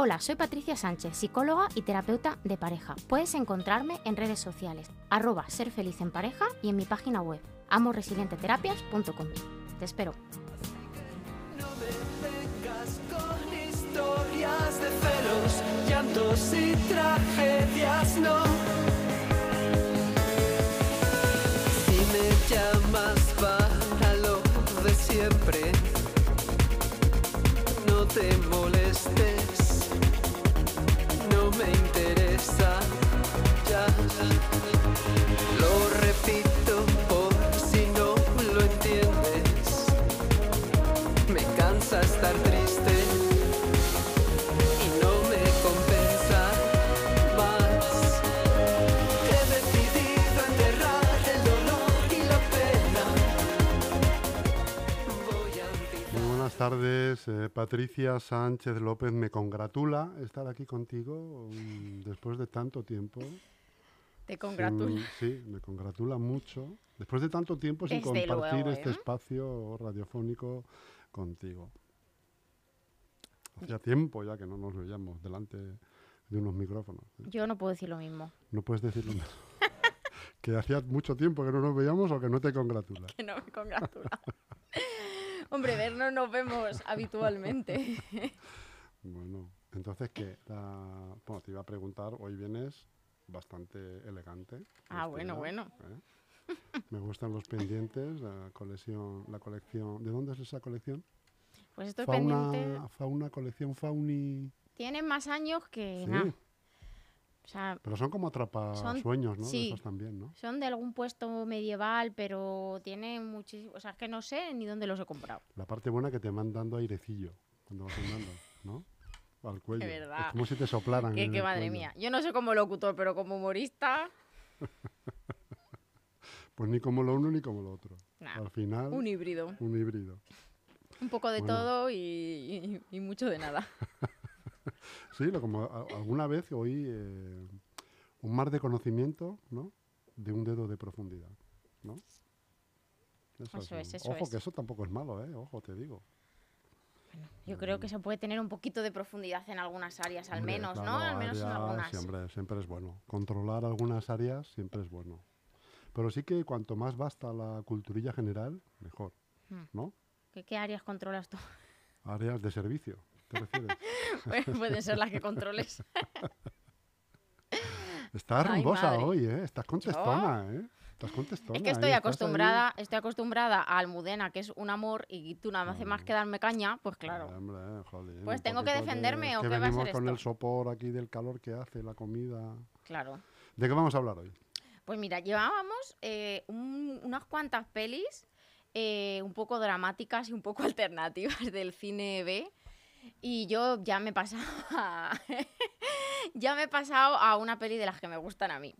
Hola, soy Patricia Sánchez, psicóloga y terapeuta de pareja. Puedes encontrarme en redes sociales, arroba ser feliz en pareja y en mi página web, amoresilienteterapias.com. Te espero. No me vengas con historias de celos, llantos y tragedias, no. Si me llamas para lo de siempre, no te tardes, eh, Patricia Sánchez López. Me congratula estar aquí contigo mm, después de tanto tiempo. Te congratulo. sí, me congratula mucho. Después de tanto tiempo sin Desde compartir luego, este ¿eh? espacio radiofónico contigo. Hacía tiempo ya que no nos veíamos delante de unos micrófonos. ¿eh? Yo no puedo decir lo mismo. No puedes decirlo. que hacía mucho tiempo que no nos veíamos o que no te congratula. Que no me congratula. Hombre, vernos nos vemos habitualmente. Bueno, entonces que bueno, te iba a preguntar, hoy vienes bastante elegante. Ah, bueno, vestida, bueno. ¿eh? Me gustan los pendientes, la colección, la colección. ¿De dónde es esa colección? Pues estos fauna, pendientes fauna, colección Fauni. tienen más años que Sí, nada. O sea, pero son como atrapasueños, ¿no? Sí. esos también, ¿no? son de algún puesto medieval, pero tienen muchísimo... O sea, es que no sé ni dónde los he comprado. La parte buena que te van dando airecillo cuando vas andando, ¿no? Al cuello. verdad. Es como si te soplaran. Que, madre cuello. mía. Yo no sé como locutor, pero como humorista, Pues ni como lo uno ni como lo otro. Nah, Al final, un híbrido. un híbrido. Un poco de Bueno. todo y, y- y mucho de nada. Sí, lo como a- alguna vez oí eh, un mar de conocimiento, ¿no? De un dedo de profundidad, ¿no? Eso sí. es, eso Ojo, es. que eso tampoco es malo, ¿eh? Ojo, te digo. Yo creo que se puede tener un poquito de profundidad en algunas áreas, al menos, ¿no? claro, Al menos en algunas. sí, hombre, siempre es bueno. Controlar algunas áreas siempre es bueno. Pero sí que cuanto más basta la culturilla general, mejor, Hmm. ¿no? ¿Qué, qué áreas controlas tú? Áreas de servicio, ¿te refieres? Pues Pueden ser las que controles. Estás rumbosa hoy, ¿eh? Estás contestona, ¿eh? Estás. Es que estoy acostumbrada, estoy acostumbrada a Almudena, que es un amor, y tú nada más hace más que darme caña, pues claro. Hombre, jolín, Pues tengo que defenderme, ¿o que qué va a ser con esto? el sopor aquí del calor que hace la comida. Claro. ¿De qué vamos a hablar hoy? Pues mira, llevábamos eh, un- unas cuantas pelis eh, un poco dramáticas y un poco alternativas del cine B. Y yo ya me he pasado a, ya me he pasado a una peli de las que me gustan a mí.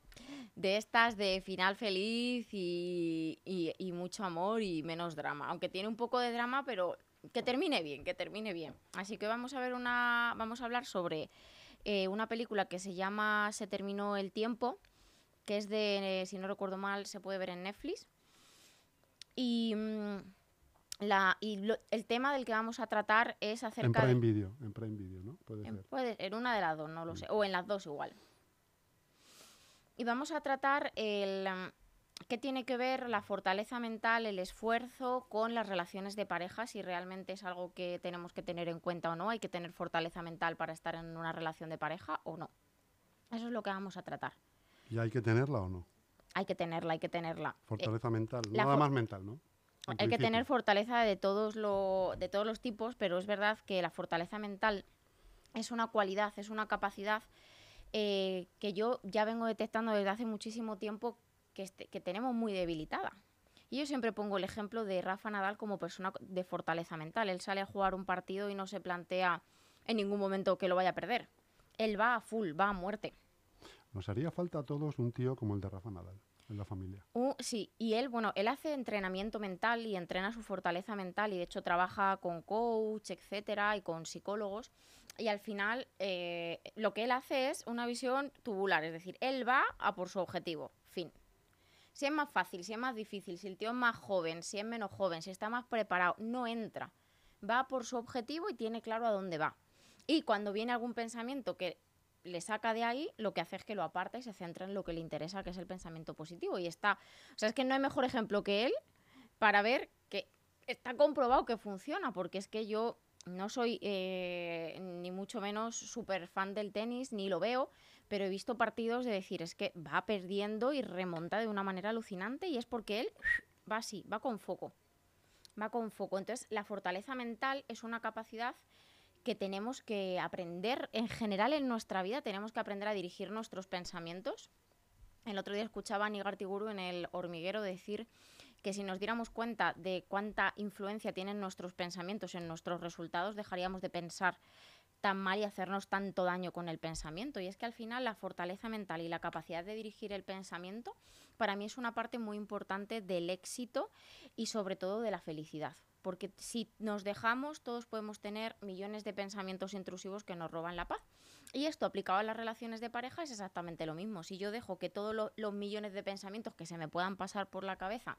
De estas de final feliz y, y- y mucho amor y menos drama. Aunque tiene un poco de drama, pero que termine bien, que termine bien. Así que vamos a ver una. Vamos a hablar sobre eh, una película que se llama Se terminó el tiempo que es de, eh, si no recuerdo mal, se puede ver en Netflix. Y, mm, la, y lo- el tema del que vamos a tratar es En acerca Prime de... Video, en Prime Video, ¿no? Puede en, ser. puede- en una de las dos, no lo sé. O en las dos igual. Y vamos a tratar el... mm, ¿Qué tiene que ver la fortaleza mental, el esfuerzo con las relaciones de pareja? Si realmente es algo que tenemos que tener en cuenta o no. ¿Hay que tener fortaleza mental para estar en una relación de pareja o no? Eso es lo que vamos a tratar. ¿Y hay que tenerla o no? Hay que tenerla, hay que tenerla. Eh, Fortaleza mental, la nada for- más mental, ¿no? En hay que tener fortaleza de todos, lo, de todos los tipos, pero es verdad que la fortaleza mental es una cualidad, es una capacidad eh, que yo ya vengo detectando desde hace muchísimo tiempo que, este- que tenemos muy debilitada. Y yo siempre pongo el ejemplo de Rafa Nadal como persona de fortaleza mental. Él sale a jugar un partido y no se plantea en ningún momento que lo vaya a perder. Él va a full, va a muerte. Nos haría falta a todos un tío como el de Rafa Nadal en la familia. Uh, sí, y él, bueno, él hace entrenamiento mental y entrena su fortaleza mental y de hecho trabaja con coach, etcétera, y con psicólogos. Y al final eh, lo que él hace es una visión tubular, es decir, él va a por su objetivo, fin. Si es más fácil, si es más difícil, si el tío es más joven, si es menos joven, si está más preparado, no entra. Va por su objetivo y tiene claro a dónde va. Y cuando viene algún pensamiento que le saca de ahí, lo que hace es que lo aparta y se centra en lo que le interesa, que es el pensamiento positivo. Y está, o sea, es que no hay mejor ejemplo que él para ver que está comprobado que funciona, porque es que yo no soy eh, ni mucho menos súper fan del tenis, ni lo veo, pero he visto partidos de decir, es que va perdiendo y remonta de una manera alucinante y es porque él va así, va con foco, va con foco. Entonces, la fortaleza mental es una capacidad que tenemos que aprender en general en nuestra vida, tenemos que aprender a dirigir nuestros pensamientos. El otro día escuchaba a Nigar Tiguru en el hormiguero decir que si nos diéramos cuenta de cuánta influencia tienen nuestros pensamientos en nuestros resultados, dejaríamos de pensar tan mal y hacernos tanto daño con el pensamiento. Y es que al final la fortaleza mental y la capacidad de dirigir el pensamiento para mí es una parte muy importante del éxito y sobre todo de la felicidad. Porque si nos dejamos, todos podemos tener millones de pensamientos intrusivos que nos roban la paz. Y esto aplicado a las relaciones de pareja es exactamente lo mismo. Si yo dejo que todos lo- los millones de pensamientos que se me puedan pasar por la cabeza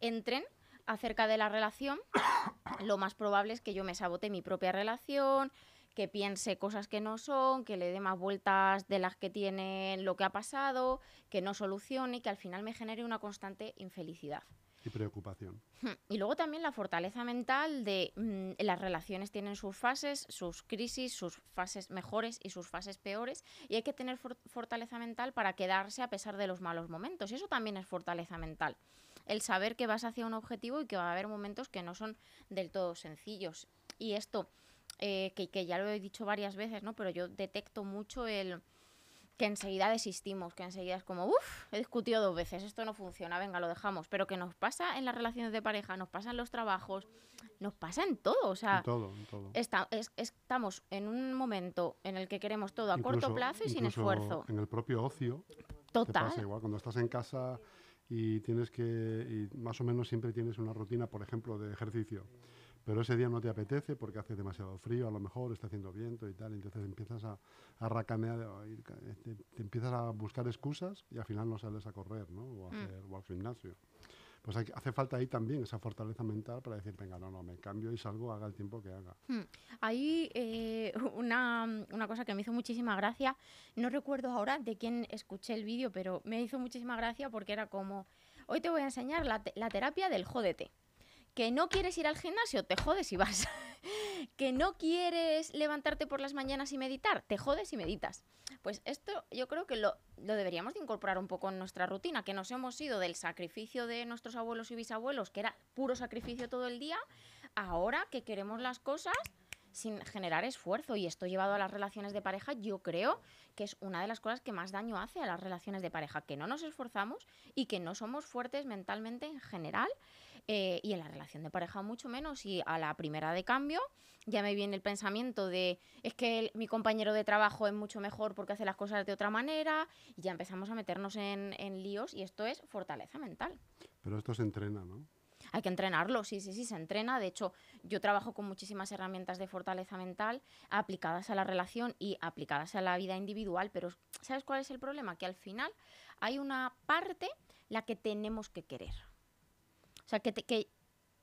entren acerca de la relación, lo más probable es que yo me sabote mi propia relación, que piense cosas que no son, que le dé más vueltas de las que tiene lo que ha pasado, que no solucione y que al final me genere una constante infelicidad. Y preocupación. Hmm, Y luego también la fortaleza mental de mm, las relaciones tienen sus fases, sus crisis, sus fases mejores y sus fases peores. Y hay que tener for- fortaleza mental para quedarse a pesar de los malos momentos. Y eso también es fortaleza mental. El saber que vas hacia un objetivo y que va a haber momentos que no son del todo sencillos. Y esto, eh, que, que ya lo he dicho varias veces, ¿no? Pero yo detecto mucho el que enseguida desistimos, que enseguida es como, uff, he discutido dos veces, esto no funciona, venga, lo dejamos. Pero que nos pasa en las relaciones de pareja, nos pasa en los trabajos, nos pasa en todo. O sea, en todo, en todo. está- es- estamos en un momento en el que queremos todo a corto plazo y sin esfuerzo. En el propio ocio te Total. pasa igual. Cuando estás en casa y tienes que, y más o menos siempre tienes una rutina, por ejemplo, de ejercicio. Pero ese día no te apetece porque hace demasiado frío, a lo mejor está haciendo viento y tal, entonces empiezas a, a racanear, a ir ca- te, te empiezas a buscar excusas y al final no sales a correr, ¿no? O, a Mm. hacer- o al gimnasio. Pues hay hace falta ahí también esa fortaleza mental para decir, venga, no, no, me cambio y salgo, haga el tiempo que haga. Hay eh, una, una cosa que me hizo muchísima gracia, no recuerdo ahora de quién escuché el vídeo, pero me hizo muchísima gracia porque era como, hoy te voy a enseñar la, te- la terapia del jódete. Que no quieres ir al gimnasio, te jodes y vas. que no quieres levantarte por las mañanas y meditar, te jodes y meditas. Pues esto yo creo que lo, deberíamos de incorporar un poco en nuestra rutina, que nos hemos ido del sacrificio de nuestros abuelos y bisabuelos, que era puro sacrificio todo el día, ahora que queremos las cosas sin generar esfuerzo. Y esto llevado a las relaciones de pareja, yo creo que es una de las cosas que más daño hace a las relaciones de pareja, que no nos esforzamos y que no somos fuertes mentalmente en general. Eh, y en la relación de pareja mucho menos. Y a la primera de cambio ya me viene el pensamiento de es que el- mi compañero de trabajo es mucho mejor porque hace las cosas de otra manera. Y ya empezamos a meternos en, en líos y esto es fortaleza mental. Pero esto se entrena, ¿no? Hay que entrenarlo, sí, sí, sí, se entrena. De hecho, yo trabajo con muchísimas herramientas de fortaleza mental aplicadas a la relación y aplicadas a la vida individual, pero ¿sabes cuál es el problema? Que al final hay una parte la que tenemos que querer. O sea, que, te- que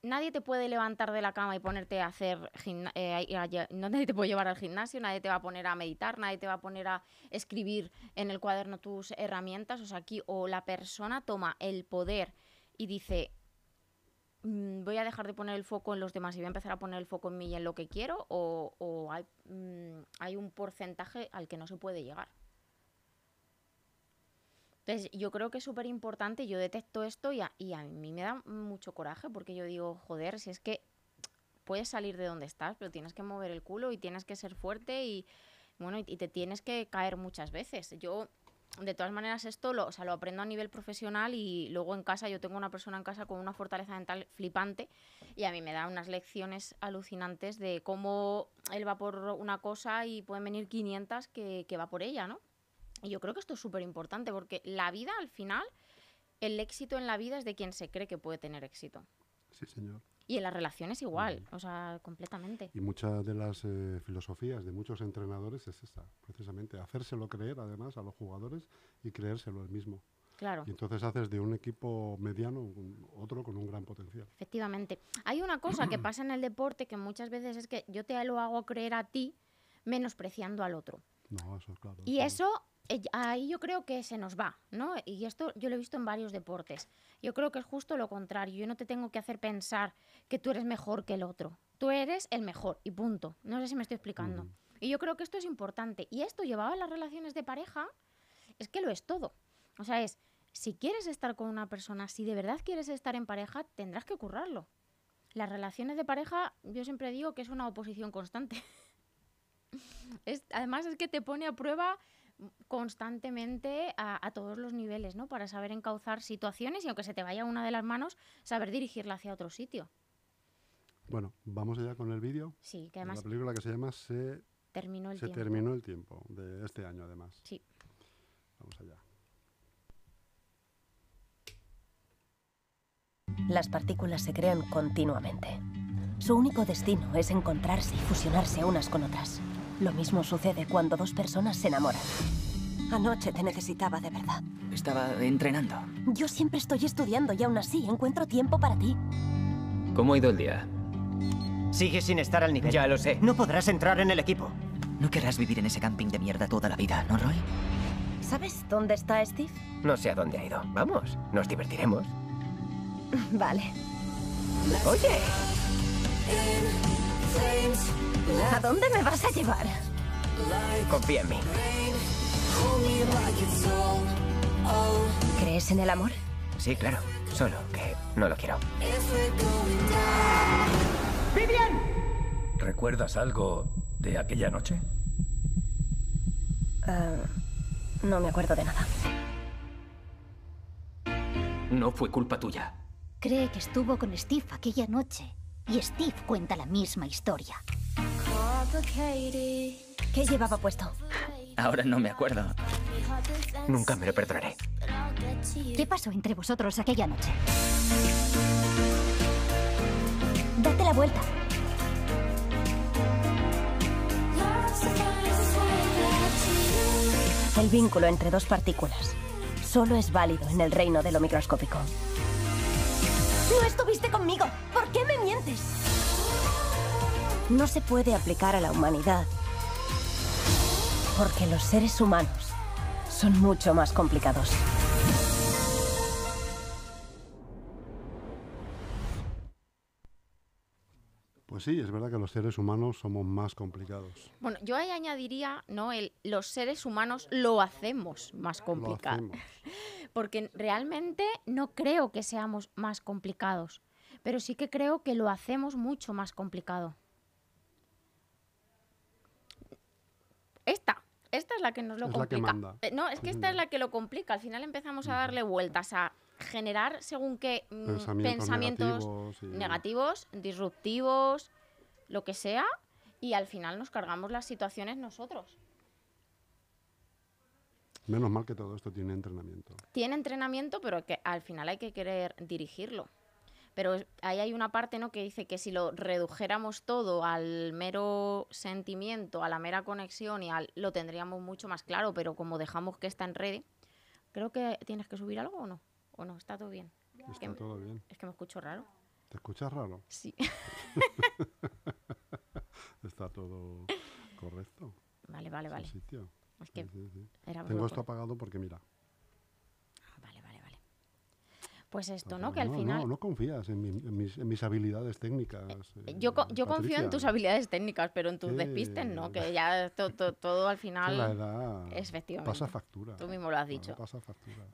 nadie te puede levantar de la cama y ponerte a hacer eh, nadie te puede llevar al gimnasio, nadie te va a poner a meditar, nadie te va a poner a escribir en el cuaderno tus herramientas. O sea, aquí o la persona toma el poder y dice, mm, voy a dejar de poner el foco en los demás y voy a empezar a poner el foco en mí y en lo que quiero, o, o hay, mm, hay un porcentaje al que no se puede llegar. Entonces, yo creo que es súper importante, yo detecto esto y a, y a mí me da mucho coraje porque yo digo, joder, si es que puedes salir de donde estás, pero tienes que mover el culo y tienes que ser fuerte y, bueno, y, te tienes que caer muchas veces. Yo, de todas maneras, esto lo, o sea, lo aprendo a nivel profesional y luego en casa, yo tengo una persona en casa con una fortaleza mental flipante y a mí me da unas lecciones alucinantes de cómo él va por una cosa y pueden venir 500 que, que va por ella, ¿no? Y yo creo que esto es súper importante porque la vida, al final, el éxito en la vida es de quien se cree que puede tener éxito. Sí, señor. Y en las relaciones igual, o sea, completamente. Y muchas de las eh, filosofías de muchos entrenadores es esta, precisamente, hacérselo creer además a los jugadores y creérselo el mismo. Claro. Y entonces haces de un equipo mediano un- otro con un gran potencial. Efectivamente. Hay una cosa que pasa en el deporte que muchas veces es que yo te lo hago creer a ti menospreciando al otro. No, eso es claro. Y eso, ahí yo creo que se nos va, ¿no? Y esto yo lo he visto en varios deportes. Yo creo que es justo lo contrario. Yo no te tengo que hacer pensar que tú eres mejor que el otro. Tú eres el mejor y punto. No sé si me estoy explicando. Ujú. Y yo creo que esto es importante. Y esto llevado a las relaciones de pareja, es que lo es todo. O sea, es, si quieres estar con una persona, si de verdad quieres estar en pareja, tendrás que currarlo. Las relaciones de pareja, yo siempre digo que es una oposición constante. Es- además es que te pone a prueba constantemente a, a todos los niveles, ¿no? Para saber encauzar situaciones y aunque se te vaya una de las manos, saber dirigirla hacia otro sitio. Bueno, vamos allá con el vídeo. Sí, que de además La película que se llama Se, terminó el se tiempo. terminó el tiempo, de este año además. Sí. Vamos allá. Las partículas se crean continuamente. Su único destino es encontrarse y fusionarse unas con otras. Lo mismo sucede cuando dos personas se enamoran. Anoche te necesitaba de verdad. Estaba entrenando. Yo siempre estoy estudiando y aún así encuentro tiempo para ti. ¿Cómo ha ido el día? Sigues sin estar al nivel. Ya lo sé. No podrás entrar en el equipo. No querrás vivir en ese camping de mierda toda la vida, ¿no, Roy? ¿Sabes dónde está Steve? No sé a dónde ha ido. Vamos, nos divertiremos. Vale. Oye, ¿A dónde me vas a llevar? confía en mí. ¿Crees en el amor? Sí, claro. Solo que no lo quiero. ¿Recuerdas algo de aquella noche? Ah, no me acuerdo de nada. No fue culpa tuya. Cree que estuvo con Steve aquella noche. Y Steve cuenta la misma historia. ¿Qué llevaba puesto? Ahora no me acuerdo. Nunca me lo perdonaré. ¿Qué pasó entre vosotros aquella noche? Date la vuelta. El vínculo entre dos partículas solo es válido en el reino de lo microscópico. Estuviste conmigo. ¿Por qué me mientes? No se puede aplicar a la humanidad porque los seres humanos son mucho más complicados. Pues sí, es verdad que los seres humanos somos más complicados. Bueno, yo ahí añadiría, ¿no? El, los seres humanos lo hacemos más complicado. hacemos. Porque realmente no creo que seamos más complicados, pero sí que creo que lo hacemos mucho más complicado. Esta, esta es la que nos lo Es la que complica. manda. Eh, No, es que esta es la que lo complica. Al final empezamos a darle vueltas a generar según qué mm, Pensamientos, pensamientos negativos. y- negativos, disruptivos, lo que sea, y al final nos cargamos las situaciones nosotros. Menos mal que todo esto tiene entrenamiento. Tiene entrenamiento, pero que al final hay que querer dirigirlo. Pero ahí hay una parte ¿no? que dice que si lo redujéramos todo al mero sentimiento, a la mera conexión y al, lo tendríamos mucho más claro, pero como dejamos que está en red, creo que tienes que subir algo o no. ¿O no? ¿Está todo bien? Es que, Está todo bien. es que me escucho raro. ¿Te escuchas raro? Sí. Está todo correcto. vale, vale, vale. sitio. Es que Sí, sí, Tengo por- esto apagado porque mira. Ah, Vale, vale, vale. Pues esto, ¿no? Que al final... No, no confías en, mi- en mis, en mis habilidades técnicas. eh, Yo, co- yo confío en tus habilidades técnicas, pero en tus despistes no, que ya to- to- todo al la final edad efectivamente. pasa factura. tú mismo lo has dicho. Pasa factura.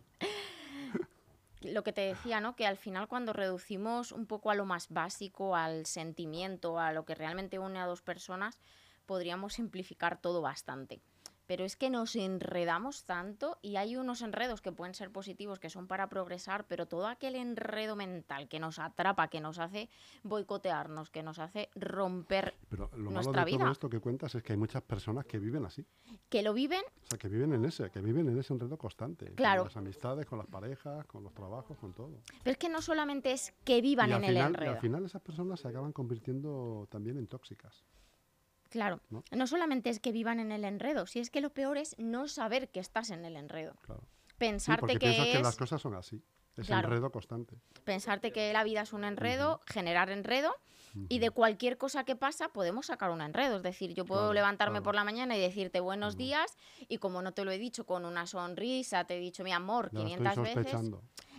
Lo que te decía, ¿no? Que al final cuando reducimos un poco a lo más básico, al sentimiento, a lo que realmente une a dos personas, podríamos simplificar todo bastante. Pero es que nos enredamos tanto y hay unos enredos que pueden ser positivos, que son para progresar, pero todo aquel enredo mental que nos atrapa, que nos hace boicotearnos, que nos hace romper Pero lo malo nuestra de vida, todo esto que cuentas es que hay muchas personas que viven así. que lo viven, O sea, que viven en ese, que viven en ese enredo constante. Claro. Con las amistades, con las parejas, con los trabajos, con todo. pero es que no solamente es que vivan y, en el final, y enredo. al final esas personas se acaban convirtiendo también en tóxicas. Claro, ¿no? ¿no? solamente es que vivan en el enredo, si es que lo peor es no saber que estás en el enredo. Claro. Pensarte que es que las cosas son así. Es Claro. enredo constante. pensarte que la vida es un enredo, generar enredo y de cualquier cosa que pasa podemos sacar un enredo. Es decir, yo puedo Claro, levantarme claro. por la mañana y decirte buenos días y como no te lo he dicho con una sonrisa, te he dicho mi amor Ya 500 estoy veces,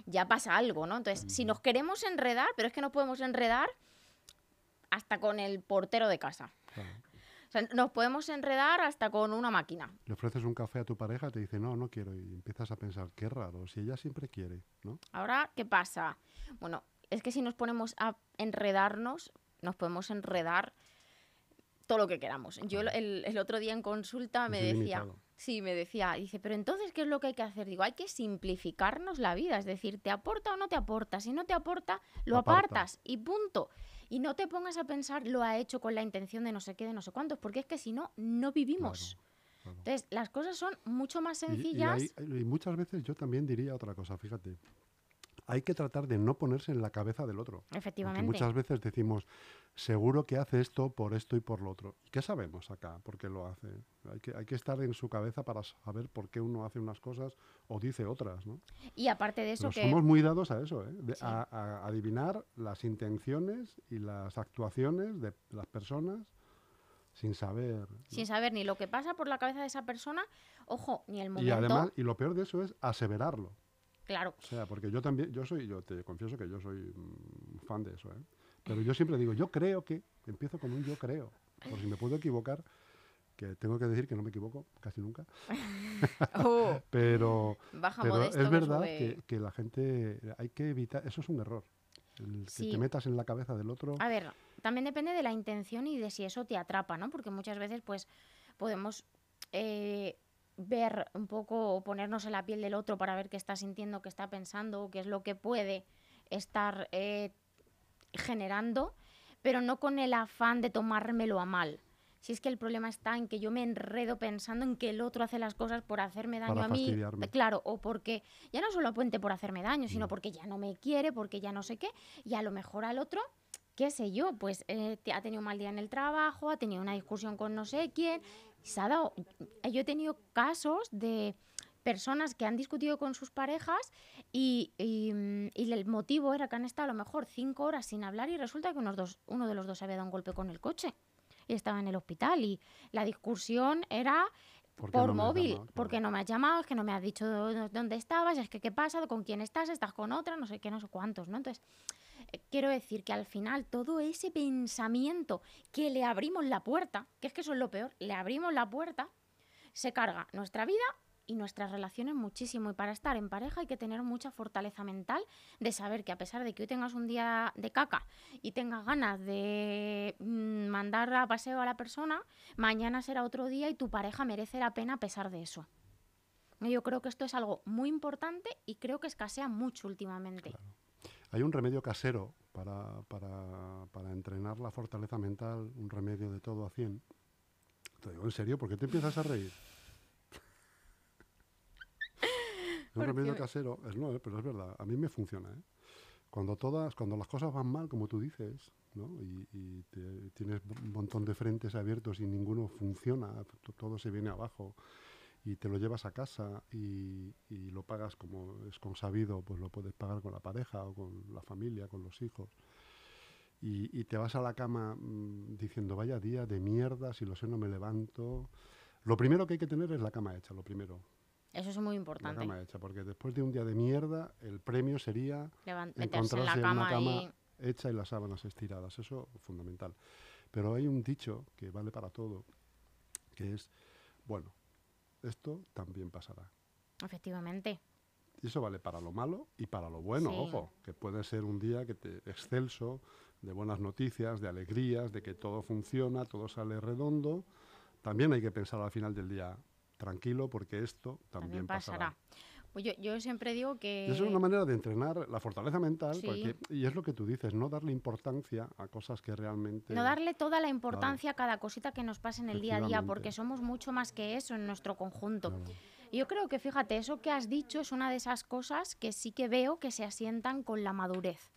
ya pasa algo, ¿no? Entonces, si nos queremos enredar, pero es que no podemos enredar hasta con el portero de casa. O sea, nos podemos enredar hasta con una máquina. Le ofreces un café a tu pareja, te dice, no, no quiero. Y empiezas a pensar, qué raro, si ella siempre quiere, ¿no? Ahora, ¿qué pasa? Bueno, es que si nos ponemos a enredarnos, nos podemos enredar todo lo que queramos. Yo el, el otro día en consulta me Es decía, sí, me decía, dice, pero entonces, ¿qué es lo que hay que hacer? Digo, hay que simplificarnos la vida, es decir, ¿te aporta o no te aporta? Si no te aporta, lo Aparta. apartas y punto. Y no te pongas a pensar, lo ha hecho con la intención de no sé qué, de no sé cuántos, porque es que si no, no vivimos. claro. Entonces, las cosas son mucho más Y- y sencillas. hay- y muchas veces yo también diría otra cosa, fíjate. Hay que tratar de no ponerse en la cabeza del otro. Porque Efectivamente. muchas veces decimos, seguro que hace esto por esto y por lo otro. ¿Y qué sabemos acá? ¿Por qué lo hace? Hay que, hay que estar en su cabeza para saber por qué uno hace unas cosas o dice otras, ¿no? Y aparte de eso, Pero que... somos muy dados a eso, ¿eh? De- Sí. a, a adivinar las intenciones y las actuaciones de las personas sin saber. sin saber ni lo que pasa por la cabeza de esa persona, ojo, ni el Y momento. además, y lo peor de eso es aseverarlo. Claro, O sea, porque yo también, yo soy, yo te confieso que yo soy mm, fan de eso, ¿eh? Pero yo siempre digo, yo creo que, empiezo con un yo creo, por si me puedo equivocar, que tengo que decir que no me equivoco casi nunca, Oh, pero, baja pero modesto es verdad que, que la gente, hay que evitar, eso es un error, el que Sí. te metas en la cabeza del otro. A ver, también depende de la intención y de si eso te atrapa, ¿no? Porque muchas veces, pues, podemos eh, ver un poco o ponernos en la piel del otro para ver qué está sintiendo, qué está pensando, qué es lo que puede estar eh, generando, pero no con el afán de tomármelo a mal. Si es que el problema está en que yo me enredo pensando en que el otro hace las cosas por hacerme daño Para a mí, claro, o porque ya no solo apunte por hacerme daño, sino Mm. porque ya no me quiere, porque ya no sé qué, y a lo mejor al otro qué sé yo, pues eh, ha tenido un mal día en el trabajo, ha tenido una discusión con no sé quién, se ha dado, yo he tenido casos de personas que han discutido con sus parejas y, y, mm, y el motivo era que han estado a lo mejor cinco horas sin hablar y resulta que unos dos, uno de los dos había dado un golpe con el coche y estaba en el hospital y la discusión era ¿Por por no móvil, llamado? Claro. porque no me has llamado, es que no me has dicho dó- dónde estabas, es que qué pasa, con quién estás, estás con otra, no sé qué, no sé cuántos, ¿no? Entonces, quiero decir que al final todo ese pensamiento que le abrimos la puerta, que es que eso es lo peor, le abrimos la puerta, se carga nuestra vida y nuestras relaciones muchísimo. Y para estar en pareja hay que tener mucha fortaleza mental de saber que a pesar de que hoy tengas un día de caca y tengas ganas de mm, mandar a paseo a la persona, mañana será otro día y tu pareja merece la pena a pesar de eso. Yo creo que esto es algo muy importante y creo que escasea mucho últimamente. Hay un remedio casero para, para, para entrenar la fortaleza mental, un remedio de todo a 100. Te digo, ¿en serio? ¿Por qué te empiezas a reír? Es un remedio me- casero, es no, pero es verdad, a mí me funciona. ¿eh? Cuando, todas, cuando las cosas van mal, como tú dices, ¿no? y, y te- tienes un montón de frentes abiertos y ninguno funciona, todo se viene abajo, y te lo llevas a casa y, y lo pagas como es consabido, pues lo puedes pagar con la pareja o con la familia, con los hijos. Y, y te vas a la cama mm, diciendo, vaya día de mierda, si lo sé no me levanto. Lo primero que hay que tener es la cama hecha, lo primero. Eso es muy La importante. cama hecha, porque después de un día de mierda, el premio sería Levan- meterse en la en cama, una cama y... hecha y las sábanas estiradas. Eso es fundamental. Pero hay un dicho que vale para todo, que es, bueno, esto también pasará. Efectivamente. Y eso vale para lo malo y para lo bueno, Sí. ojo, que puede ser un día que te excelso, de buenas noticias, de alegrías, de que todo funciona, todo sale redondo. También hay que pensar al final del día, tranquilo porque esto también, También pasará. pasará. Pues yo, yo siempre digo que... Eso es una manera de entrenar la fortaleza mental, Sí. porque- y es lo que tú dices, no darle importancia a cosas que realmente... No darle toda la importancia a cada cosita que nos pasa en el día a día, porque somos mucho más que eso en nuestro conjunto. Claro. Yo creo que, fíjate, eso que has dicho es una de esas cosas que sí que veo que se asientan con la madurez.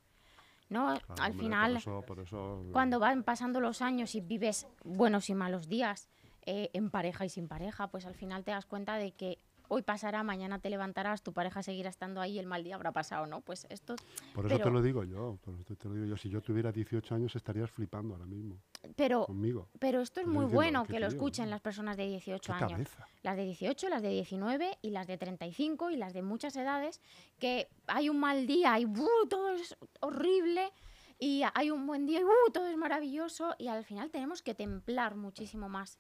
¿No? Claro, Al hombre, final, Por eso, por eso, cuando van pasando los años y vives buenos y malos días, eh, en pareja y sin pareja, pues al final te das cuenta de que hoy pasará, mañana te levantarás, tu pareja seguirá estando ahí, el mal día habrá pasado, ¿no? Pues esto... Por eso pero- te lo digo yo, por eso te lo digo yo. Si yo tuviera 18 años estarías flipando ahora mismo Pero, conmigo. pero esto es Pero muy bueno ¿qué que lo escuchen las personas de 18 ¿Qué años. cabeza? Las de 18, las de 19 y las de 35 y las de muchas edades, que hay un mal día y ¡buh! todo es horrible y hay un buen día y ¡buh! todo es maravilloso y al final tenemos que templar muchísimo más.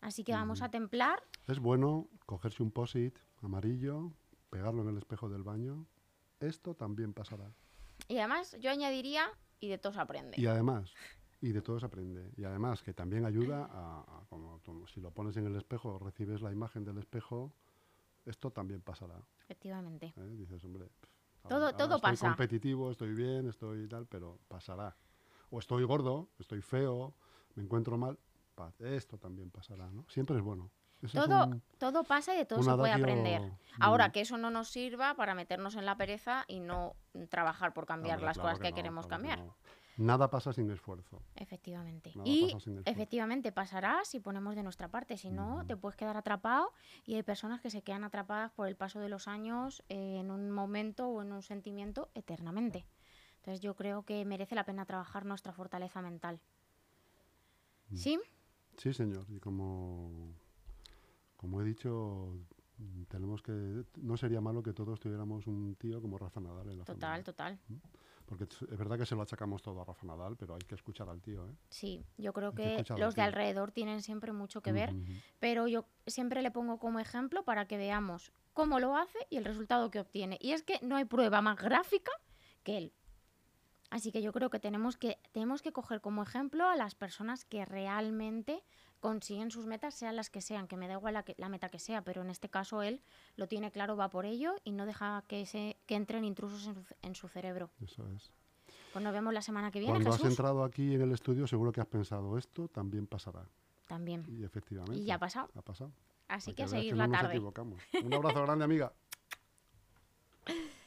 Así que vamos a templar Es bueno cogerse un post-it amarillo, pegarlo en el espejo del baño. Esto también pasará. y además yo añadiría y de todos aprende. Y además, y de todo se aprende. Y además que también ayuda a, a como si lo pones en el espejo, recibes la imagen del espejo, esto también pasará. Efectivamente. ¿eh? Dices, hombre, Todo- ahora todo estoy pasa. competitivo, estoy bien, estoy tal, pero pasará. O estoy gordo, estoy feo, me encuentro mal, pa- esto también pasará, ¿no? Siempre es bueno. Todo, un- todo pasa y de todo se puede aprender. muy- Ahora, que eso no nos sirva para meternos en la pereza y no trabajar por cambiar las claro cosas que, no, queremos claro que cambiar. no. Nada pasa sin esfuerzo. Efectivamente. Nada y pasa sin esfuerzo. efectivamente pasará si ponemos de nuestra parte. Si no, te puedes quedar atrapado y hay personas que se quedan atrapadas por el paso de los años eh, en un momento o en un sentimiento eternamente. Entonces yo creo que merece la pena trabajar nuestra fortaleza mental. Mm. ¿Sí? Sí, señor. Y como, como he dicho, mm, tenemos que. No sería malo que todos tuviéramos un tío como Rafa Nadal en la Total, familia. total. Porque es verdad que se lo achacamos todo a Rafa Nadal, pero hay que escuchar al tío, ¿eh? Sí, yo creo que los de alrededor tienen siempre mucho que ver, pero yo siempre le pongo como ejemplo para que veamos cómo lo hace y el resultado que obtiene. Y es que no hay prueba más gráfica que él. Así que yo creo que tenemos que, tenemos que coger como ejemplo a las personas que realmente consiguen sus metas, sean las que sean, que me da igual la, que- la meta que sea, pero en este caso él lo tiene claro, va por ello y no deja que, se, que entren intrusos en su, en su cerebro. Eso es. Pues nos vemos la semana que viene, Cuando has Jesús. entrado aquí en el estudio, seguro que has pensado, esto también pasará. También. Y efectivamente. Y ya ha pasado. Ha pasado. Así Para que a seguir no la nos tarde. equivocamos. Un abrazo grande, amiga.